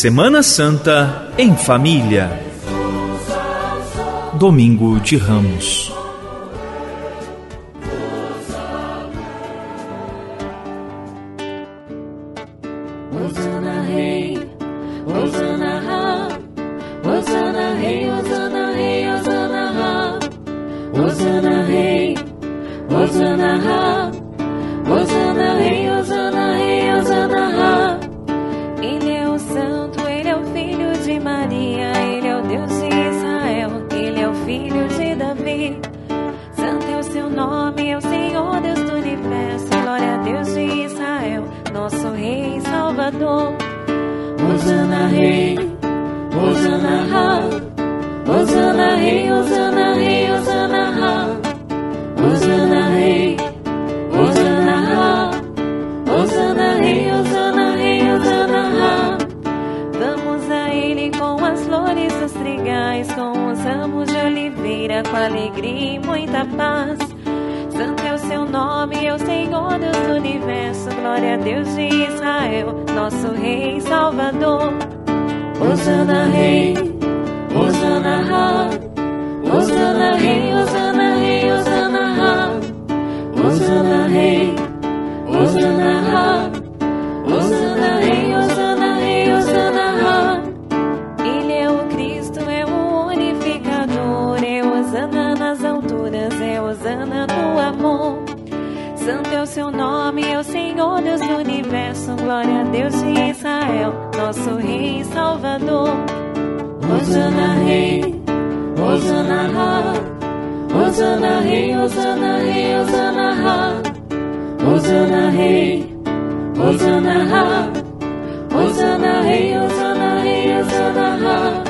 Semana Santa em Família. Domingo de Ramos. Hosana Rei, Hosana Ra, Hosana Rei, Hosana Rei, Hosana Rei, Hosana Ra, Hosana Rei, Hosana Ra, Hosana Rei, Hosana Rei, Hosana Ra, Hosana Rei, Hosana Ra, Hosana Rei, Hosana Rei, Hosana Ra. Vamos a Ele com as flores dos trigais, com os ramos de oliveira, com alegria e muita paz. Nosso Rei Salvador. Hosana Rei, universo, glória a Deus de Israel, nosso Rei e Salvador. Hosana Rei, Hosana Ra, Hosana Rei, Hosana Rei, Hosana Ra, Hosana Rei, Hosana Ra, Hosana Rei, Hosana Rei, Hosana Ra.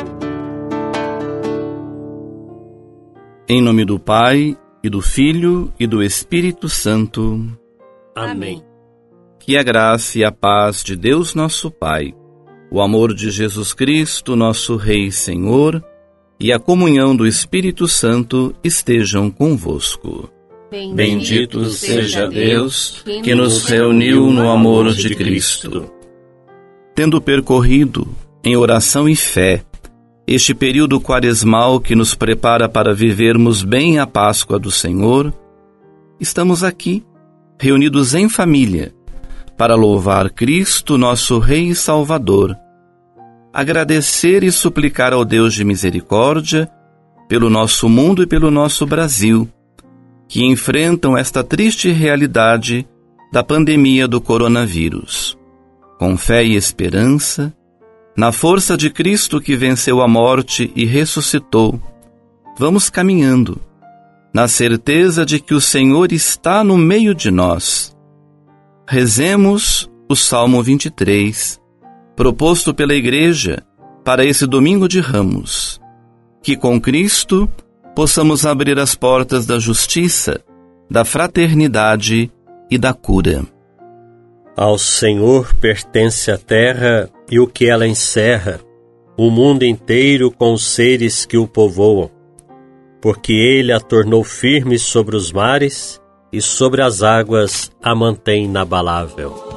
Em nome do Pai, e do Filho, e do Espírito Santo. Amém. Que a graça e a paz de Deus nosso Pai, o amor de Jesus Cristo, nosso Rei e Senhor, e a comunhão do Espírito Santo estejam convosco. Bendito seja Deus que nos reuniu no amor de Cristo. Tendo percorrido, em oração e fé, este período quaresmal que nos prepara para vivermos bem a Páscoa do Senhor, estamos aqui, reunidos em família, para louvar Cristo, nosso Rei e Salvador, agradecer e suplicar ao Deus de misericórdia pelo nosso mundo e pelo nosso Brasil, que enfrentam esta triste realidade da pandemia do coronavírus. Com fé e esperança, na força de Cristo que venceu a morte e ressuscitou, vamos caminhando, na certeza de que o Senhor está no meio de nós. Rezemos o Salmo 23, proposto pela Igreja para esse domingo de Ramos. Que com Cristo possamos abrir as portas da justiça, da fraternidade e da cura. Ao Senhor pertence a terra e o que ela encerra, o mundo inteiro com os seres que o povoam, porque ele a tornou firme sobre os mares e sobre as águas a mantém inabalável.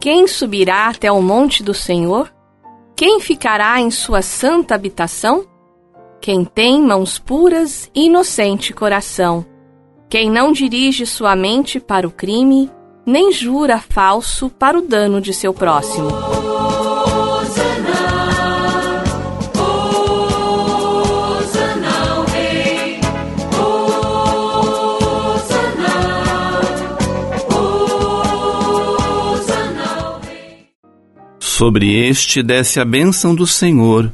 Quem subirá até o monte do Senhor? Quem ficará em sua santa habitação? Quem tem mãos puras e inocente coração. Quem não dirige sua mente para o crime, nem jura falso para o dano de seu próximo. Sobre este desce a bênção do Senhor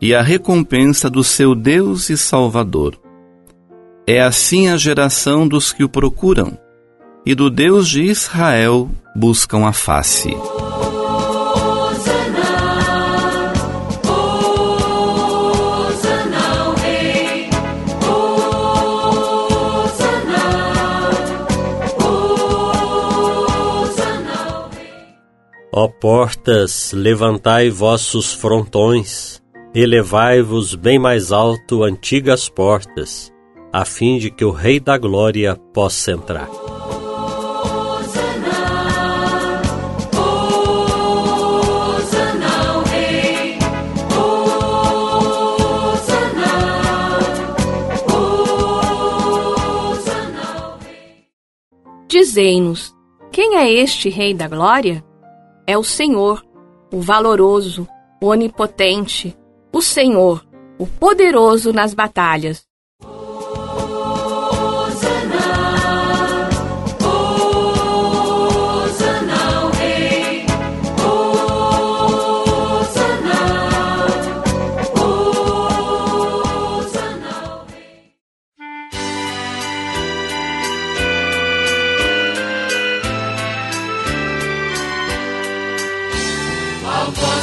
e a recompensa do seu Deus e Salvador. É assim a geração dos que o procuram, e do Deus de Israel buscam a face. Ó portas, levantai vossos frontões, elevai-vos bem mais alto, antigas portas, a fim de que o Rei da Glória possa entrar. Dizei-nos, quem é este Rei da Glória? É o Senhor, o valoroso, o onipotente, o Senhor, o poderoso nas batalhas.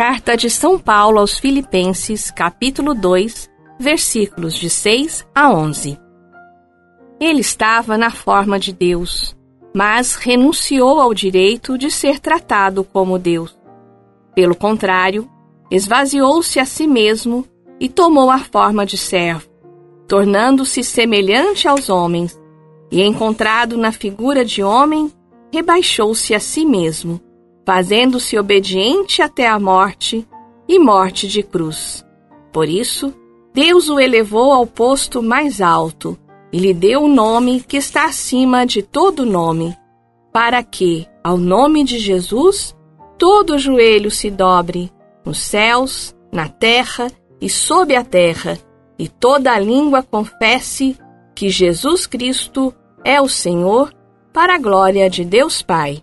Carta de São Paulo aos Filipenses, capítulo 2, versículos de 6 a 11. Ele estava na forma de Deus, mas renunciou ao direito de ser tratado como Deus pelo contrário, esvaziou-se a si mesmo e tomou a forma de servo, tornando-se semelhante aos homens, e encontrado na figura de homem, rebaixou-se a si mesmo, fazendo-se obediente até a morte e morte de cruz. Por isso, Deus o elevou ao posto mais alto e lhe deu o nome que está acima de todo nome, para que, ao nome de Jesus, todo joelho se dobre, nos céus, na terra e sob a terra, e toda língua confesse que Jesus Cristo é o Senhor, para a glória de Deus Pai.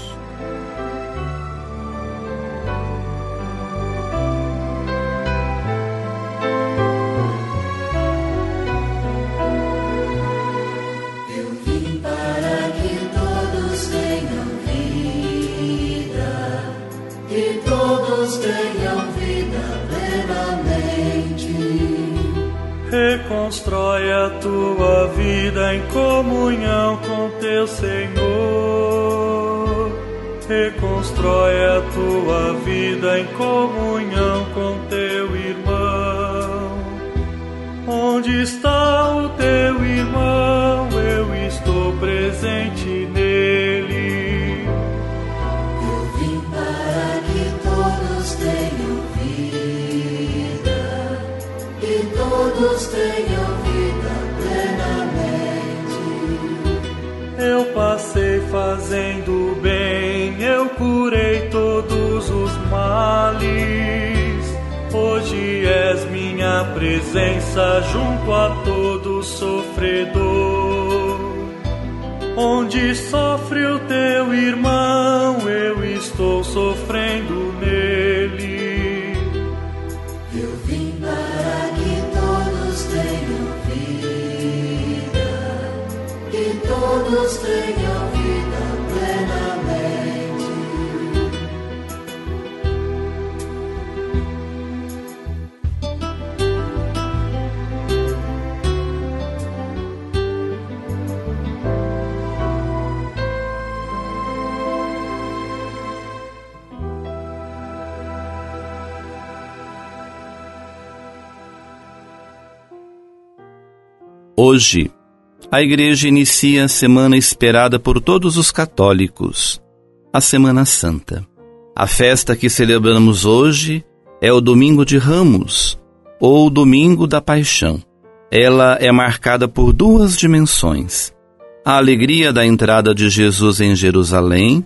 Em comunhão com teu Senhor. Reconstrói a tua vida em comunhão fazendo bem, eu curei todos os males. Hoje és minha presença junto a todo sofredor. Onde sofre o teu irmão, eu estou sofrendo nele. Eu vim para que todos tenham vida e todos tenham Hoje, a Igreja inicia a semana esperada por todos os católicos, a Semana Santa. A festa que celebramos hoje é o Domingo de Ramos, ou Domingo da Paixão. Ela é marcada por duas dimensões: a alegria da entrada de Jesus em Jerusalém,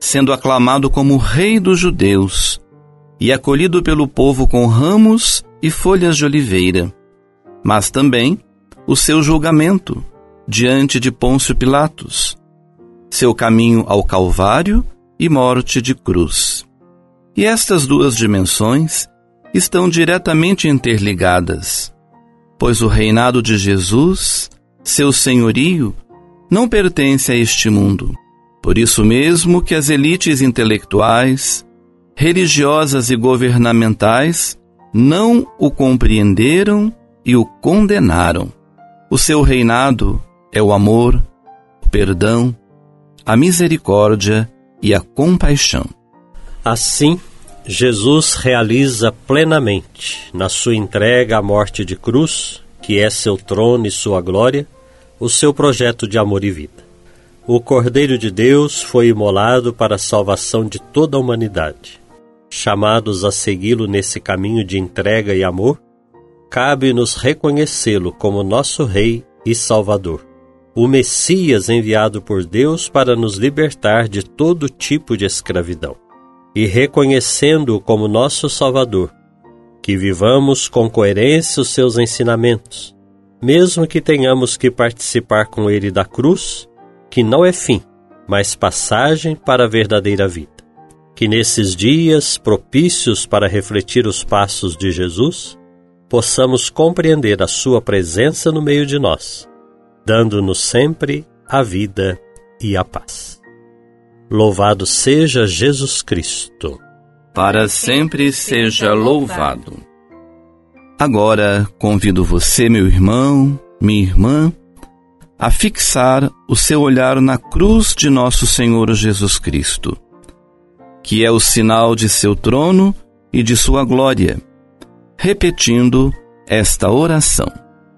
sendo aclamado como Rei dos Judeus e acolhido pelo povo com ramos e folhas de oliveira, mas também o seu julgamento diante de Pôncio Pilatos, seu caminho ao Calvário e morte de cruz. E estas duas dimensões estão diretamente interligadas, pois o reinado de Jesus, seu senhorio, não pertence a este mundo. Por isso mesmo que as elites intelectuais, religiosas e governamentais não o compreenderam e o condenaram. O seu reinado é o amor, o perdão, a misericórdia e a compaixão. Assim, Jesus realiza plenamente, na sua entrega à morte de cruz, que é seu trono e sua glória, o seu projeto de amor e vida. O Cordeiro de Deus foi imolado para a salvação de toda a humanidade. Chamados a segui-lo nesse caminho de entrega e amor, cabe-nos reconhecê-lo como nosso Rei e Salvador, o Messias enviado por Deus para nos libertar de todo tipo de escravidão. E reconhecendo-o como nosso Salvador, que vivamos com coerência os seus ensinamentos, mesmo que tenhamos que participar com ele da cruz, que não é fim, mas passagem para a verdadeira vida. Que nesses dias propícios para refletir os passos de Jesus, possamos compreender a Sua presença no meio de nós, dando-nos sempre a vida e a paz. Louvado seja Jesus Cristo. Para sempre seja louvado. Agora convido você, meu irmão, minha irmã, a fixar o seu olhar na cruz de nosso Senhor Jesus Cristo, que é o sinal de seu trono e de sua glória repetindo esta oração.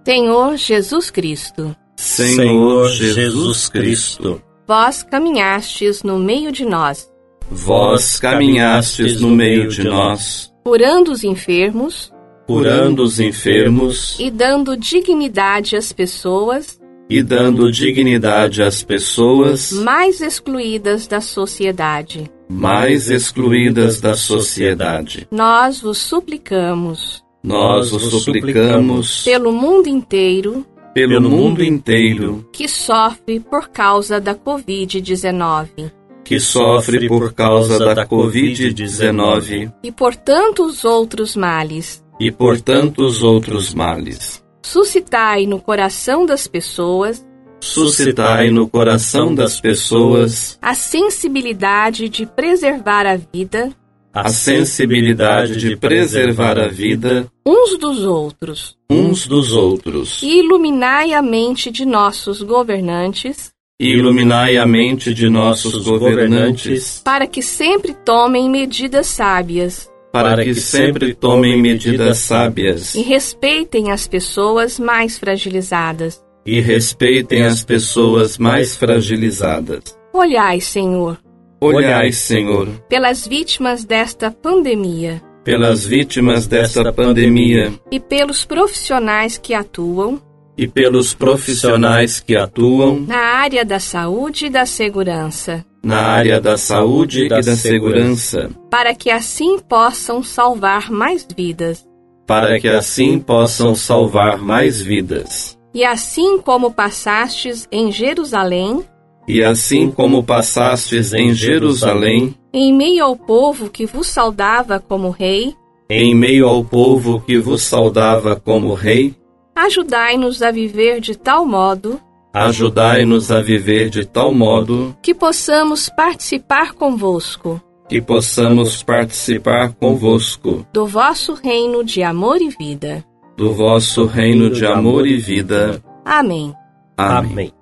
Senhor Jesus Cristo, Senhor Jesus Cristo, vós caminhastes no meio de nós, vós caminhastes no meio de nós, curando os enfermos. Curando os enfermos. E dando dignidade às pessoas. E dando dignidade às pessoas. Mais excluídas da sociedade. Mais excluídas da sociedade. Nós vos suplicamos, Nós os suplicamos pelo mundo inteiro pelo mundo inteiro que sofre por causa da Covid-19 que sofre por causa da Covid-19 e por tantos outros males. e por tantos outros males. Suscitai no coração das pessoas Suscitai no coração das pessoas a sensibilidade de preservar a vida a sensibilidade de preservar a vida uns dos outros uns dos outros. e iluminai a mente de nossos governantes E iluminai a mente de nossos governantes para que sempre tomem medidas sábias para que sempre tomem medidas sábias e respeitem as pessoas mais fragilizadas. E respeitem as pessoas mais fragilizadas. Olhai, Senhor, Olhai, Senhor, pelas vítimas desta pandemia. Pelas vítimas desta pandemia. E pelos profissionais que atuam. E pelos profissionais que atuam. Na área da saúde e da segurança, na área da saúde e da segurança, para que assim possam salvar mais vidas. para que assim possam salvar mais vidas. E assim como passastes em Jerusalém, E assim como passastes em Jerusalém, em meio ao povo que vos saudava como rei, em meio ao povo que vos saudava como rei, ajudai-nos a viver de tal modo ajudai-nos a viver de tal modo que possamos participar convosco que possamos participar convosco do vosso reino de amor e vida. Do vosso reino de amor e vida. Amém. Amém. Amém.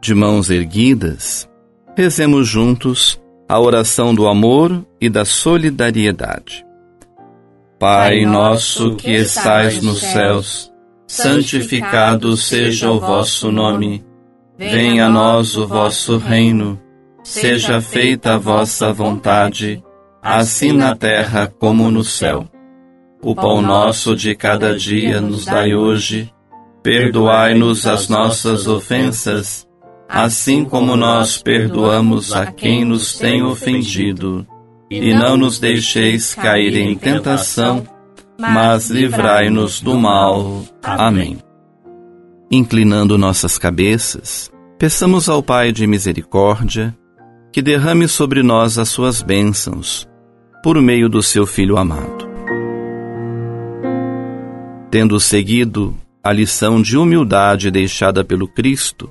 De mãos erguidas, rezemos juntos a oração do amor e da solidariedade. Pai nosso que estais nos céus, santificado seja o vosso nome. Venha a nós o vosso reino. Seja feita a vossa vontade, assim na terra como no céu. O pão nosso de cada dia nos dai hoje. Perdoai-nos as nossas ofensas, assim como nós perdoamos a quem nos tem ofendido. E não nos deixeis cair em tentação, mas livrai-nos do mal. Amém. Inclinando nossas cabeças, peçamos ao Pai de misericórdia que derrame sobre nós as suas bênçãos, por meio do seu Filho amado. Tendo seguido a lição de humildade deixada pelo Cristo,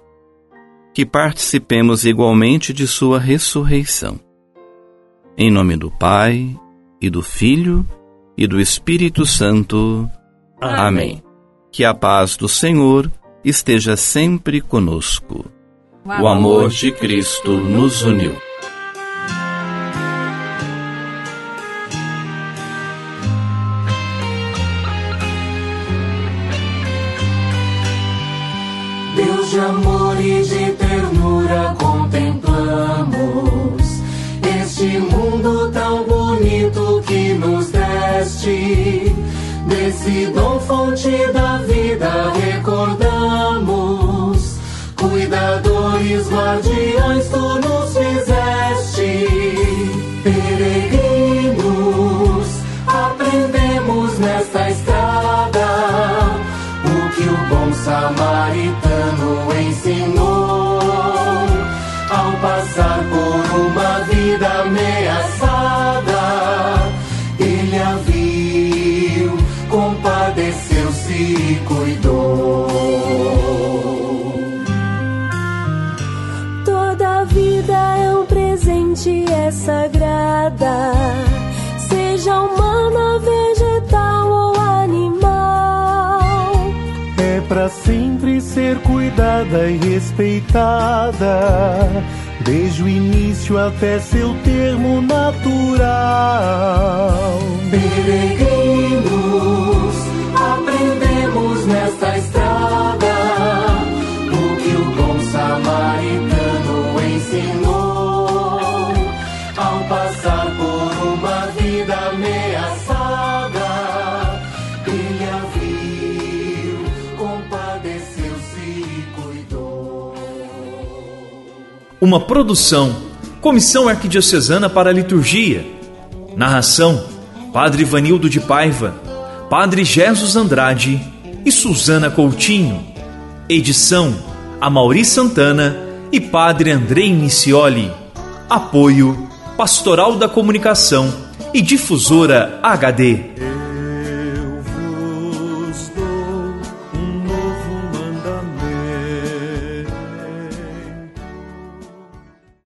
que participemos igualmente de sua ressurreição. Em nome do Pai, e do Filho, e do Espírito Santo. Amém. Que a paz do Senhor esteja sempre conosco. O amor de Cristo nos uniu. De amor e de ternura contemplamos este mundo tão bonito que nos deste. Desse dom fonte da vida recordamos. Cuidadores, guardiões, tu nos fizeste. Pra sempre ser cuidada e respeitada, desde o início até seu termo natural. Peregrinos, aprendemos nesta estrada Uma produção, Comissão Arquidiocesana para a Liturgia. Narração: Padre Vanildo de Paiva, Padre Jesus Andrade e Suzana Coutinho. Edição: Amauri Santana e Padre Andrei Nicioli. Apoio: Pastoral da Comunicação e Difusora HD.